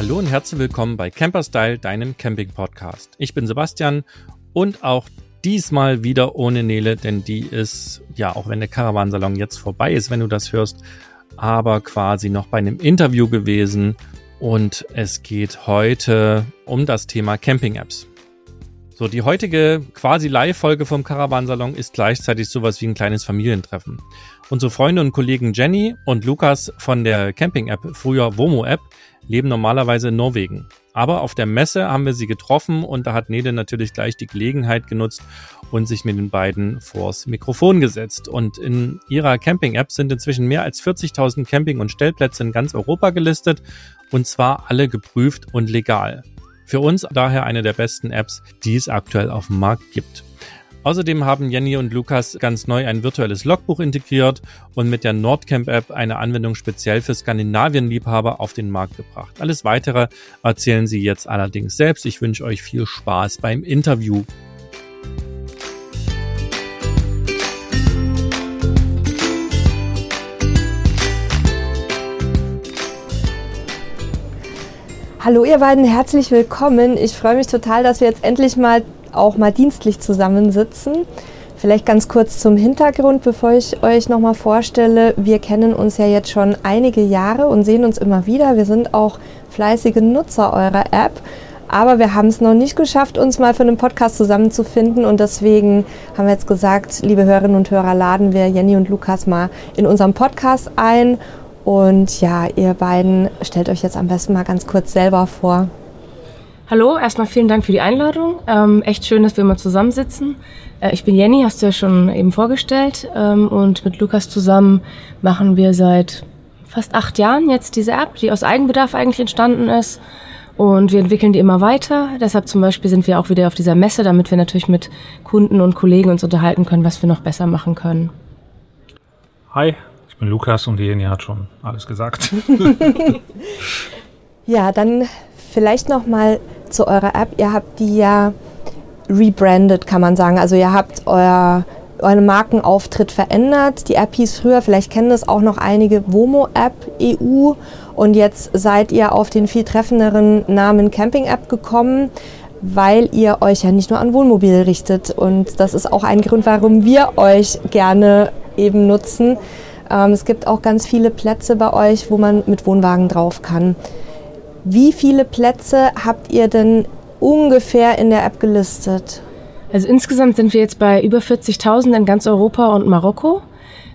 Hallo und herzlich willkommen bei Camperstyle, deinem Camping-Podcast. Ich bin Sebastian und auch diesmal wieder ohne Nele, denn die ist, ja, auch wenn der Caravansalon jetzt vorbei ist, wenn du das hörst, aber quasi noch bei einem Interview gewesen und es geht heute um das Thema Camping-Apps. So, die heutige quasi Live-Folge vom Caravansalon ist gleichzeitig sowas wie ein kleines Familientreffen. Unsere Freunde und Kollegen Jenny und Lukas von der Camping-App, früher Womo-App, leben normalerweise in Norwegen. Aber auf der Messe haben wir sie getroffen und da hat Nede natürlich gleich die Gelegenheit genutzt und sich mit den beiden vors Mikrofon gesetzt. Und in ihrer Camping-App sind inzwischen mehr als 40.000 Camping- und Stellplätze in ganz Europa gelistet und zwar alle geprüft und legal. Für uns daher eine der besten Apps, die es aktuell auf dem Markt gibt. Außerdem haben Jenny und Lukas ganz neu ein virtuelles Logbuch integriert und mit der Nordcamp-App eine Anwendung speziell für Skandinavien-Liebhaber auf den Markt gebracht. Alles weitere erzählen sie jetzt allerdings selbst. Ich wünsche euch viel Spaß beim Interview. Hallo ihr beiden, herzlich willkommen. Ich freue mich total, dass wir jetzt endlich mal auch mal dienstlich zusammensitzen. Vielleicht ganz kurz zum Hintergrund, bevor ich euch nochmal vorstelle. Wir kennen uns ja jetzt schon einige Jahre und sehen uns immer wieder. Wir sind auch fleißige Nutzer eurer App. Aber wir haben es noch nicht geschafft, uns mal für einen Podcast zusammenzufinden. Und deswegen haben wir jetzt gesagt, liebe Hörerinnen und Hörer, laden wir Jenny und Lukas mal in unserem Podcast ein und ja, ihr beiden stellt euch jetzt am besten mal ganz kurz selber vor. Hallo, erstmal vielen Dank für die Einladung. Ähm, echt schön, dass wir mal zusammensitzen. Äh, ich bin Jenny, hast du ja schon eben vorgestellt. Ähm, und mit Lukas zusammen machen wir seit fast acht Jahren jetzt diese App, die aus Eigenbedarf eigentlich entstanden ist. Und wir entwickeln die immer weiter. Deshalb zum Beispiel sind wir auch wieder auf dieser Messe, damit wir natürlich mit Kunden und Kollegen uns unterhalten können, was wir noch besser machen können. Hi, bin Lukas und Jenny hat schon alles gesagt. ja, dann vielleicht noch mal zu eurer App. Ihr habt die ja rebranded, kann man sagen. Also ihr habt euer euren Markenauftritt verändert. Die App hieß früher, vielleicht kennen das auch noch einige, Womo App EU. Und jetzt seid ihr auf den viel treffenderen Namen Camping App gekommen, weil ihr euch ja nicht nur an Wohnmobil richtet. Und das ist auch ein Grund, warum wir euch gerne eben nutzen. Ähm, es gibt auch ganz viele Plätze bei euch, wo man mit Wohnwagen drauf kann. Wie viele Plätze habt ihr denn ungefähr in der App gelistet? Also insgesamt sind wir jetzt bei über 40.000 in ganz Europa und Marokko.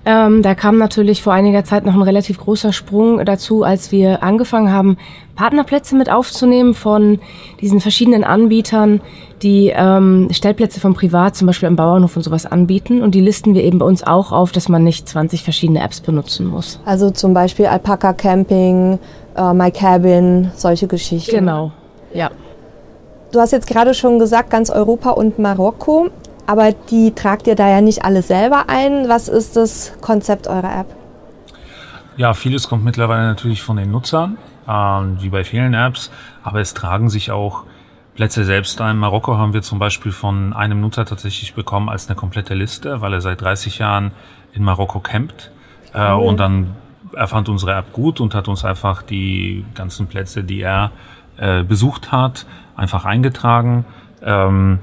Ähm, da kam natürlich vor einiger Zeit noch ein relativ großer Sprung dazu, als wir angefangen haben, Partnerplätze mit aufzunehmen von diesen verschiedenen Anbietern, die ähm, Stellplätze vom Privat, zum Beispiel am Bauernhof und sowas anbieten. Und die listen wir eben bei uns auch auf, dass man nicht 20 verschiedene Apps benutzen muss. Also zum Beispiel Alpaca Camping, äh, My Cabin, solche Geschichten. Genau, ja. Du hast jetzt gerade schon gesagt, ganz Europa und Marokko aber die tragt ihr da ja nicht alle selber ein. Was ist das Konzept eurer App? Ja, vieles kommt mittlerweile natürlich von den Nutzern, ähm, wie bei vielen Apps, aber es tragen sich auch Plätze selbst ein. Marokko haben wir zum Beispiel von einem Nutzer tatsächlich bekommen als eine komplette Liste, weil er seit 30 Jahren in Marokko campt. Äh, cool. Und dann er fand unsere App gut und hat uns einfach die ganzen Plätze, die er äh, besucht hat, einfach eingetragen. Ähm,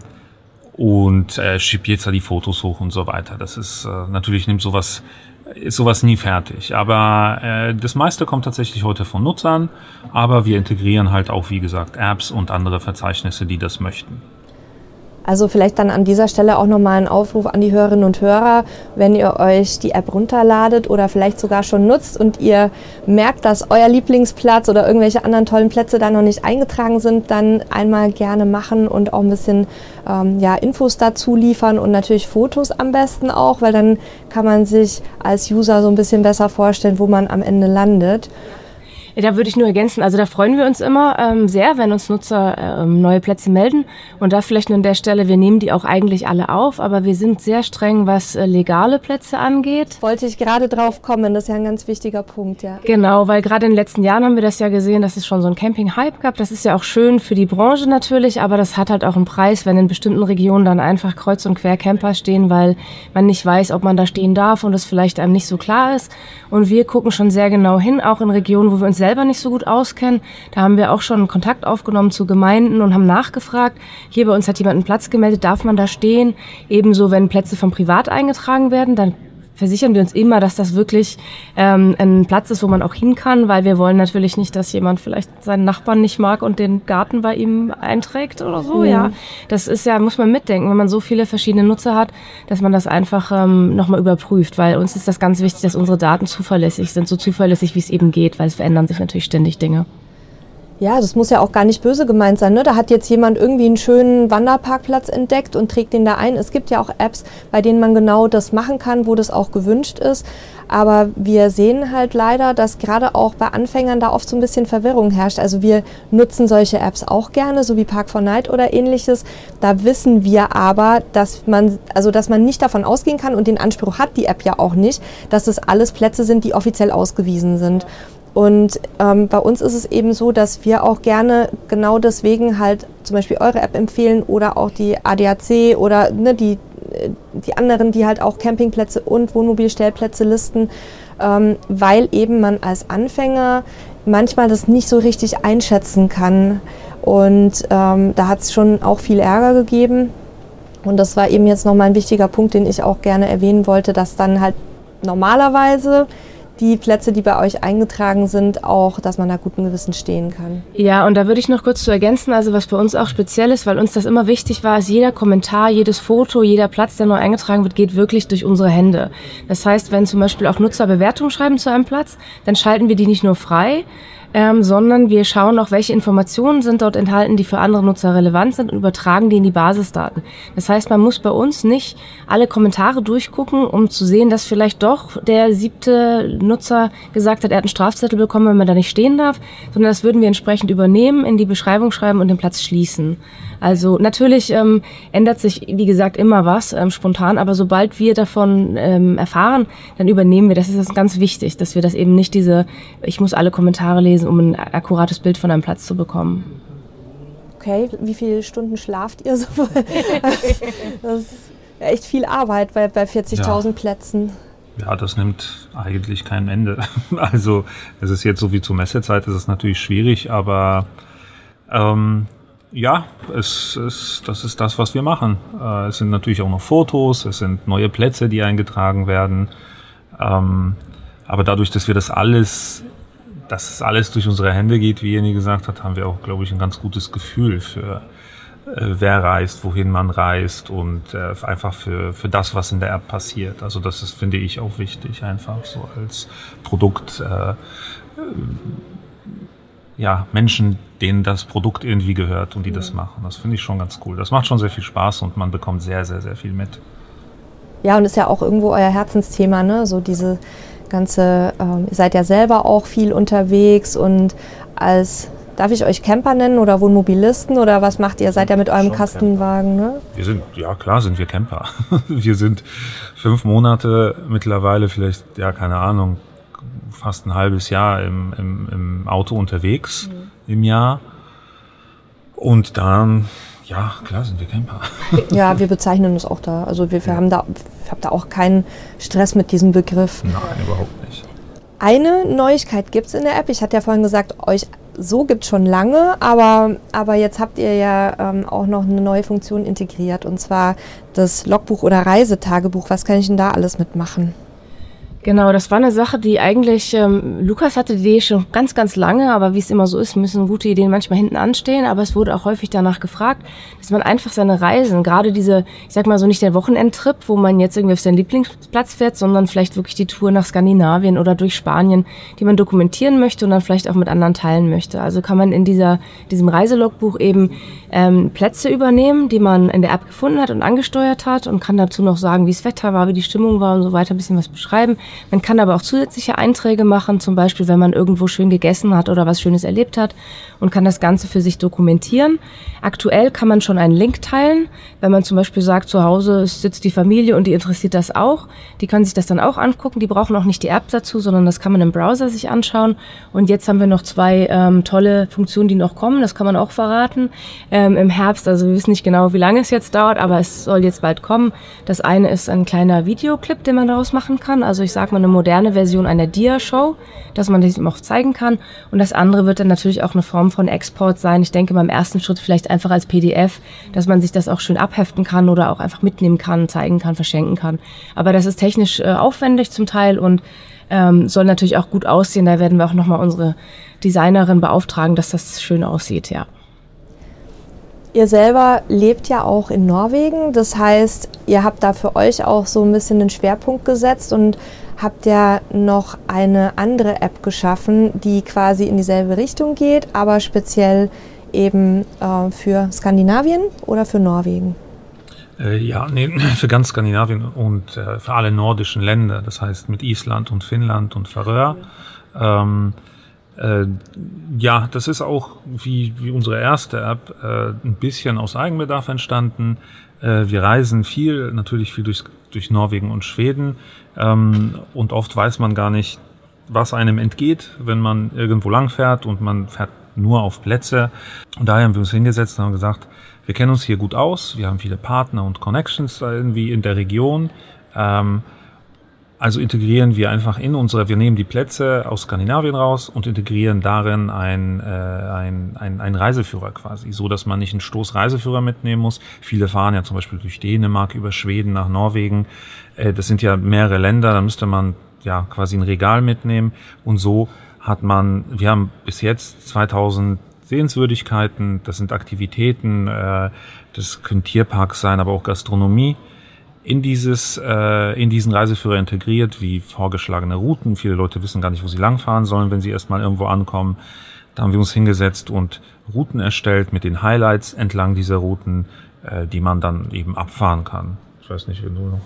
und äh, schiebt jetzt da die Fotos hoch und so weiter. Das ist äh, natürlich nimmt sowas ist sowas nie fertig. Aber äh, das meiste kommt tatsächlich heute von Nutzern, aber wir integrieren halt auch, wie gesagt, Apps und andere Verzeichnisse, die das möchten. Also vielleicht dann an dieser Stelle auch nochmal ein Aufruf an die Hörerinnen und Hörer, wenn ihr euch die App runterladet oder vielleicht sogar schon nutzt und ihr merkt, dass euer Lieblingsplatz oder irgendwelche anderen tollen Plätze da noch nicht eingetragen sind, dann einmal gerne machen und auch ein bisschen ähm, ja, Infos dazu liefern und natürlich Fotos am besten auch, weil dann kann man sich als User so ein bisschen besser vorstellen, wo man am Ende landet. Da würde ich nur ergänzen, also da freuen wir uns immer ähm, sehr, wenn uns Nutzer ähm, neue Plätze melden. Und da vielleicht nur an der Stelle, wir nehmen die auch eigentlich alle auf, aber wir sind sehr streng, was äh, legale Plätze angeht. Wollte ich gerade drauf kommen, das ist ja ein ganz wichtiger Punkt, ja. Genau, weil gerade in den letzten Jahren haben wir das ja gesehen, dass es schon so ein Camping-Hype gab. Das ist ja auch schön für die Branche natürlich, aber das hat halt auch einen Preis, wenn in bestimmten Regionen dann einfach kreuz und quer Camper stehen, weil man nicht weiß, ob man da stehen darf und es vielleicht einem nicht so klar ist. Und wir gucken schon sehr genau hin, auch in Regionen, wo wir uns selber nicht so gut auskennen, da haben wir auch schon Kontakt aufgenommen zu Gemeinden und haben nachgefragt. Hier bei uns hat jemand einen Platz gemeldet, darf man da stehen? Ebenso, wenn Plätze vom Privat eingetragen werden, dann versichern wir uns immer, dass das wirklich ähm, ein Platz ist, wo man auch hin kann, weil wir wollen natürlich nicht, dass jemand vielleicht seinen Nachbarn nicht mag und den Garten bei ihm einträgt oder so. Mhm. Ja, das ist ja muss man mitdenken, wenn man so viele verschiedene Nutzer hat, dass man das einfach ähm, nochmal überprüft, weil uns ist das ganz wichtig, dass unsere Daten zuverlässig sind, so zuverlässig wie es eben geht, weil es verändern sich natürlich ständig Dinge. Ja, das muss ja auch gar nicht böse gemeint sein. Ne? Da hat jetzt jemand irgendwie einen schönen Wanderparkplatz entdeckt und trägt den da ein. Es gibt ja auch Apps, bei denen man genau das machen kann, wo das auch gewünscht ist. Aber wir sehen halt leider, dass gerade auch bei Anfängern da oft so ein bisschen Verwirrung herrscht. Also wir nutzen solche Apps auch gerne, so wie Park 4 Night oder ähnliches. Da wissen wir aber, dass man, also dass man nicht davon ausgehen kann und den Anspruch hat die App ja auch nicht, dass es alles Plätze sind, die offiziell ausgewiesen sind. Und ähm, bei uns ist es eben so, dass wir auch gerne genau deswegen halt zum Beispiel eure App empfehlen oder auch die ADAC oder ne, die, die anderen, die halt auch Campingplätze und Wohnmobilstellplätze listen, ähm, weil eben man als Anfänger manchmal das nicht so richtig einschätzen kann. Und ähm, da hat es schon auch viel Ärger gegeben. Und das war eben jetzt nochmal ein wichtiger Punkt, den ich auch gerne erwähnen wollte, dass dann halt normalerweise die Plätze, die bei euch eingetragen sind, auch, dass man da guten Gewissen stehen kann. Ja, und da würde ich noch kurz zu ergänzen, also was bei uns auch speziell ist, weil uns das immer wichtig war, ist jeder Kommentar, jedes Foto, jeder Platz, der neu eingetragen wird, geht wirklich durch unsere Hände. Das heißt, wenn zum Beispiel auch Nutzer Bewertungen schreiben zu einem Platz, dann schalten wir die nicht nur frei, ähm, sondern wir schauen auch, welche Informationen sind dort enthalten, die für andere Nutzer relevant sind und übertragen die in die Basisdaten. Das heißt, man muss bei uns nicht alle Kommentare durchgucken, um zu sehen, dass vielleicht doch der siebte Nutzer gesagt hat, er hat einen Strafzettel bekommen, wenn man da nicht stehen darf, sondern das würden wir entsprechend übernehmen, in die Beschreibung schreiben und den Platz schließen. Also natürlich ähm, ändert sich, wie gesagt, immer was ähm, spontan, aber sobald wir davon ähm, erfahren, dann übernehmen wir. Das ist das ganz wichtig, dass wir das eben nicht diese, ich muss alle Kommentare lesen, um ein akkurates Bild von einem Platz zu bekommen. Okay, wie viele Stunden schlaft ihr so? das ist echt viel Arbeit bei, bei 40.000 ja. Plätzen. Ja, das nimmt eigentlich kein Ende. Also es ist jetzt so wie zur Messezeit, ist es natürlich schwierig, aber ähm, ja, es, es, das ist das, was wir machen. Äh, es sind natürlich auch noch Fotos, es sind neue Plätze, die eingetragen werden. Ähm, aber dadurch, dass wir das alles, dass es alles durch unsere Hände geht, wie Jenny gesagt hat, haben wir auch, glaube ich, ein ganz gutes Gefühl für äh, wer reist, wohin man reist und äh, einfach für, für das, was in der App passiert. Also das ist, finde ich, auch wichtig, einfach so als Produkt. Äh, ja, Menschen, denen das Produkt irgendwie gehört und die das machen. Das finde ich schon ganz cool. Das macht schon sehr viel Spaß und man bekommt sehr, sehr, sehr viel mit. Ja, und ist ja auch irgendwo euer Herzensthema, ne? So diese ganze, ähm, ihr seid ja selber auch viel unterwegs und als, darf ich euch Camper nennen oder Wohnmobilisten oder was macht ihr? Seid ihr mit eurem schon Kastenwagen, ne? Wir sind, ja klar sind wir Camper. wir sind fünf Monate mittlerweile, vielleicht, ja, keine Ahnung, fast ein halbes Jahr im, im, im Auto unterwegs mhm. im Jahr. Und dann, ja, klar sind wir Camper. Ja, wir bezeichnen uns auch da. Also wir, wir ja. haben da, ich da auch keinen Stress mit diesem Begriff. Nein, überhaupt nicht. Eine Neuigkeit gibt es in der App. Ich hatte ja vorhin gesagt, euch so gibt es schon lange, aber, aber jetzt habt ihr ja ähm, auch noch eine neue Funktion integriert und zwar das Logbuch oder Reisetagebuch. Was kann ich denn da alles mitmachen? Genau, das war eine Sache, die eigentlich, ähm, Lukas hatte die Idee schon ganz, ganz lange, aber wie es immer so ist, müssen gute Ideen manchmal hinten anstehen, aber es wurde auch häufig danach gefragt, dass man einfach seine Reisen, gerade diese, ich sag mal so nicht der Wochenendtrip, wo man jetzt irgendwie auf seinen Lieblingsplatz fährt, sondern vielleicht wirklich die Tour nach Skandinavien oder durch Spanien, die man dokumentieren möchte und dann vielleicht auch mit anderen teilen möchte. Also kann man in dieser, diesem Reiselogbuch eben ähm, Plätze übernehmen, die man in der App gefunden hat und angesteuert hat und kann dazu noch sagen, wie das Wetter war, wie die Stimmung war und so weiter, ein bisschen was beschreiben. Man kann aber auch zusätzliche Einträge machen, zum Beispiel, wenn man irgendwo schön gegessen hat oder was Schönes erlebt hat und kann das Ganze für sich dokumentieren. Aktuell kann man schon einen Link teilen, wenn man zum Beispiel sagt, zu Hause sitzt die Familie und die interessiert das auch. Die können sich das dann auch angucken. Die brauchen auch nicht die App dazu, sondern das kann man im Browser sich anschauen. Und jetzt haben wir noch zwei ähm, tolle Funktionen, die noch kommen. Das kann man auch verraten. Ähm, ähm, im Herbst. Also wir wissen nicht genau, wie lange es jetzt dauert, aber es soll jetzt bald kommen. Das eine ist ein kleiner Videoclip, den man daraus machen kann. Also ich sage mal eine moderne Version einer Dia-Show, dass man das auch zeigen kann. Und das andere wird dann natürlich auch eine Form von Export sein. Ich denke beim ersten Schritt vielleicht einfach als PDF, dass man sich das auch schön abheften kann oder auch einfach mitnehmen kann, zeigen kann, verschenken kann. Aber das ist technisch äh, aufwendig zum Teil und ähm, soll natürlich auch gut aussehen. Da werden wir auch nochmal unsere Designerin beauftragen, dass das schön aussieht, ja. Ihr selber lebt ja auch in Norwegen, das heißt, ihr habt da für euch auch so ein bisschen den Schwerpunkt gesetzt und habt ja noch eine andere App geschaffen, die quasi in dieselbe Richtung geht, aber speziell eben äh, für Skandinavien oder für Norwegen? Äh, ja, nee, für ganz Skandinavien und äh, für alle nordischen Länder, das heißt mit Island und Finnland und Färöer. Ähm, äh, ja, das ist auch wie, wie unsere erste App äh, ein bisschen aus Eigenbedarf entstanden. Äh, wir reisen viel, natürlich viel durch, durch Norwegen und Schweden ähm, und oft weiß man gar nicht, was einem entgeht, wenn man irgendwo lang fährt und man fährt nur auf Plätze. Und daher haben wir uns hingesetzt und haben gesagt, wir kennen uns hier gut aus, wir haben viele Partner und Connections irgendwie in der Region. Ähm, also integrieren wir einfach in unsere, wir nehmen die Plätze aus Skandinavien raus und integrieren darin ein, äh, ein, ein, ein Reiseführer quasi, so dass man nicht einen Stoß Reiseführer mitnehmen muss. Viele fahren ja zum Beispiel durch Dänemark, über Schweden nach Norwegen. Äh, das sind ja mehrere Länder, da müsste man ja quasi ein Regal mitnehmen. Und so hat man, wir haben bis jetzt 2000 Sehenswürdigkeiten, das sind Aktivitäten, äh, das können Tierparks sein, aber auch Gastronomie in dieses äh, in diesen Reiseführer integriert, wie vorgeschlagene Routen. Viele Leute wissen gar nicht, wo sie langfahren sollen, wenn sie erstmal irgendwo ankommen. Da haben wir uns hingesetzt und Routen erstellt mit den Highlights entlang dieser Routen, äh, die man dann eben abfahren kann. Ich weiß nicht, wenn du noch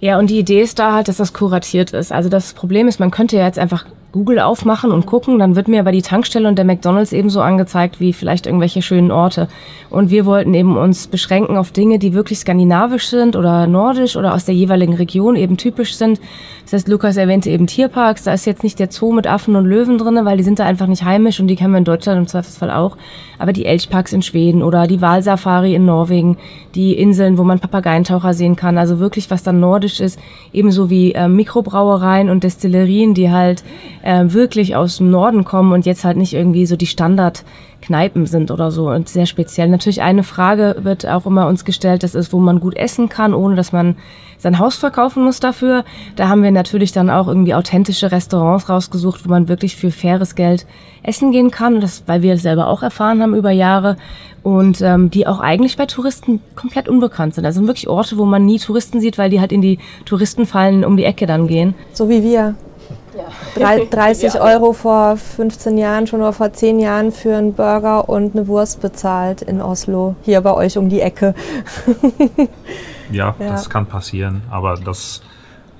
ja, und die Idee ist da halt, dass das kuratiert ist. Also das Problem ist, man könnte ja jetzt einfach Google aufmachen und gucken, dann wird mir aber die Tankstelle und der McDonalds ebenso angezeigt wie vielleicht irgendwelche schönen Orte. Und wir wollten eben uns beschränken auf Dinge, die wirklich skandinavisch sind oder nordisch oder aus der jeweiligen Region eben typisch sind. Das heißt, Lukas erwähnte eben Tierparks, da ist jetzt nicht der Zoo mit Affen und Löwen drinne, weil die sind da einfach nicht heimisch und die kennen wir in Deutschland im Zweifelsfall auch. Aber die Elchparks in Schweden oder die Walsafari in Norwegen, die Inseln, wo man Papageientaucher sehen kann, also wirklich was dann nordisch ist, ebenso wie äh, Mikrobrauereien und Destillerien, die halt äh, wirklich aus dem Norden kommen und jetzt halt nicht irgendwie so die Standardkneipen sind oder so und sehr speziell. Natürlich eine Frage wird auch immer uns gestellt, das ist, wo man gut essen kann, ohne dass man sein Haus verkaufen muss dafür. Da haben wir natürlich dann auch irgendwie authentische Restaurants rausgesucht, wo man wirklich für faires Geld essen gehen kann, das, weil wir das selber auch erfahren haben über Jahre und ähm, die auch eigentlich bei Touristen komplett unbekannt sind. Also wirklich Orte, wo man nie Touristen sieht, weil die halt in die Touristenfallen um die Ecke dann gehen. So wie wir. 30 ja. Euro vor 15 Jahren schon oder vor 10 Jahren für einen Burger und eine Wurst bezahlt in Oslo, hier bei euch um die Ecke. ja, ja, das kann passieren, aber das,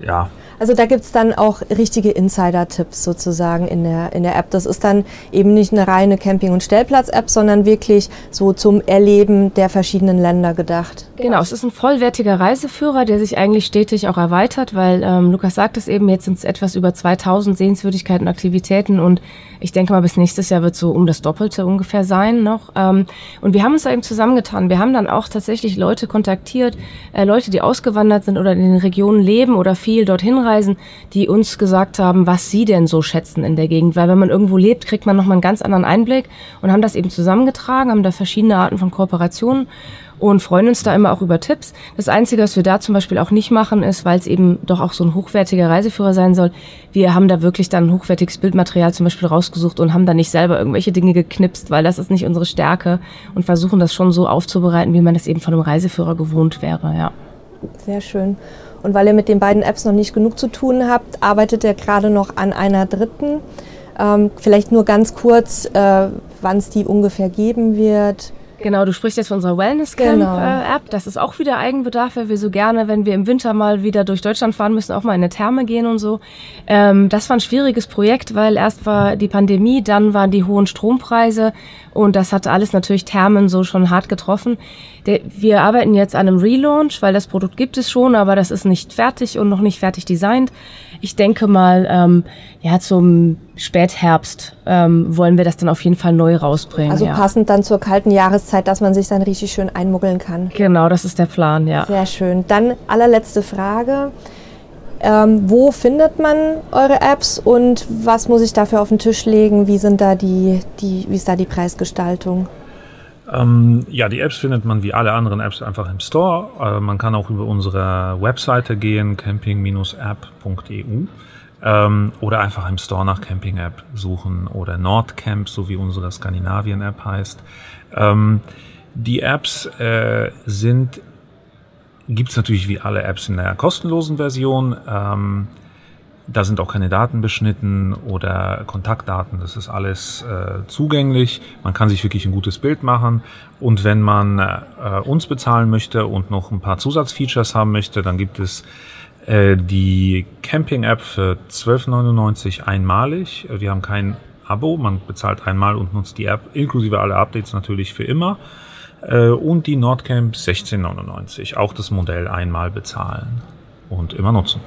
ja, also da gibt es dann auch richtige Insider-Tipps sozusagen in der, in der App. Das ist dann eben nicht eine reine Camping- und Stellplatz-App, sondern wirklich so zum Erleben der verschiedenen Länder gedacht. Genau, es ist ein vollwertiger Reiseführer, der sich eigentlich stetig auch erweitert, weil ähm, Lukas sagt es eben, jetzt sind es etwas über 2000 Sehenswürdigkeiten und Aktivitäten und ich denke mal, bis nächstes Jahr wird so um das Doppelte ungefähr sein noch. Ähm, und wir haben uns da eben zusammengetan. Wir haben dann auch tatsächlich Leute kontaktiert, äh, Leute, die ausgewandert sind oder in den Regionen leben oder viel dorthin reisen, die uns gesagt haben, was sie denn so schätzen in der Gegend. Weil wenn man irgendwo lebt, kriegt man nochmal einen ganz anderen Einblick und haben das eben zusammengetragen, haben da verschiedene Arten von Kooperationen und freuen uns da immer auch über Tipps. Das Einzige, was wir da zum Beispiel auch nicht machen, ist, weil es eben doch auch so ein hochwertiger Reiseführer sein soll, wir haben da wirklich dann hochwertiges Bildmaterial zum Beispiel rausgesucht und haben da nicht selber irgendwelche Dinge geknipst, weil das ist nicht unsere Stärke und versuchen das schon so aufzubereiten, wie man das eben von einem Reiseführer gewohnt wäre, ja. Sehr schön. Und weil ihr mit den beiden Apps noch nicht genug zu tun habt, arbeitet ihr gerade noch an einer dritten. Ähm, vielleicht nur ganz kurz, äh, wann es die ungefähr geben wird. Genau, du sprichst jetzt von unserer Wellness Camp genau. äh, App. Das ist auch wieder Eigenbedarf, weil wir so gerne, wenn wir im Winter mal wieder durch Deutschland fahren müssen, auch mal in eine Therme gehen und so. Ähm, das war ein schwieriges Projekt, weil erst war die Pandemie, dann waren die hohen Strompreise und das hat alles natürlich Thermen so schon hart getroffen. Der, wir arbeiten jetzt an einem Relaunch, weil das Produkt gibt es schon, aber das ist nicht fertig und noch nicht fertig designt. Ich denke mal, ähm, ja, zum Spätherbst ähm, wollen wir das dann auf jeden Fall neu rausbringen. Also ja. passend dann zur kalten Jahreszeit, dass man sich dann richtig schön einmuggeln kann. Genau, das ist der Plan, ja. Sehr schön. Dann allerletzte Frage. Ähm, wo findet man eure Apps und was muss ich dafür auf den Tisch legen? Wie sind da die, die, wie ist da die Preisgestaltung? Ähm, ja, die Apps findet man wie alle anderen Apps einfach im Store. Äh, man kann auch über unsere Webseite gehen, camping-app.eu ähm, oder einfach im Store nach Camping App suchen oder Nordcamp, so wie unsere Skandinavien App heißt. Ähm, die Apps äh, sind, gibt's natürlich wie alle Apps in der kostenlosen Version. Ähm, da sind auch keine Daten beschnitten oder Kontaktdaten. Das ist alles äh, zugänglich. Man kann sich wirklich ein gutes Bild machen. Und wenn man äh, uns bezahlen möchte und noch ein paar Zusatzfeatures haben möchte, dann gibt es äh, die Camping-App für 12,99 einmalig. Wir haben kein Abo. Man bezahlt einmal und nutzt die App inklusive aller Updates natürlich für immer. Äh, und die Nordcamp 16,99. Auch das Modell einmal bezahlen und immer nutzen.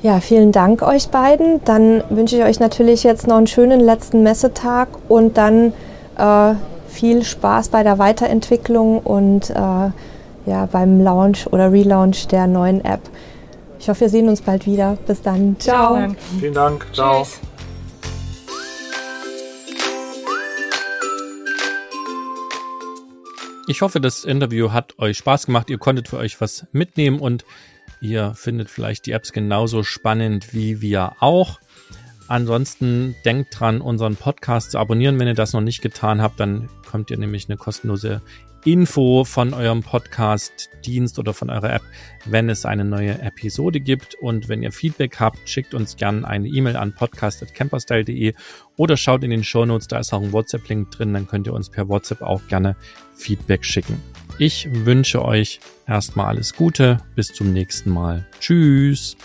Ja, vielen Dank euch beiden. Dann wünsche ich euch natürlich jetzt noch einen schönen letzten Messetag und dann äh, viel Spaß bei der Weiterentwicklung und äh, ja, beim Launch oder Relaunch der neuen App. Ich hoffe, wir sehen uns bald wieder. Bis dann. Ciao. Vielen Dank. Vielen Dank. Ciao. Tschüss. Ich hoffe, das Interview hat euch Spaß gemacht. Ihr konntet für euch was mitnehmen und ihr findet vielleicht die Apps genauso spannend wie wir auch. Ansonsten denkt dran, unseren Podcast zu abonnieren. Wenn ihr das noch nicht getan habt, dann kommt ihr nämlich eine kostenlose Info von eurem Podcast-Dienst oder von eurer App, wenn es eine neue Episode gibt. Und wenn ihr Feedback habt, schickt uns gerne eine E-Mail an podcast.camperstyle.de oder schaut in den Shownotes, da ist auch ein WhatsApp-Link drin, dann könnt ihr uns per WhatsApp auch gerne Feedback schicken. Ich wünsche euch erstmal alles Gute, bis zum nächsten Mal. Tschüss.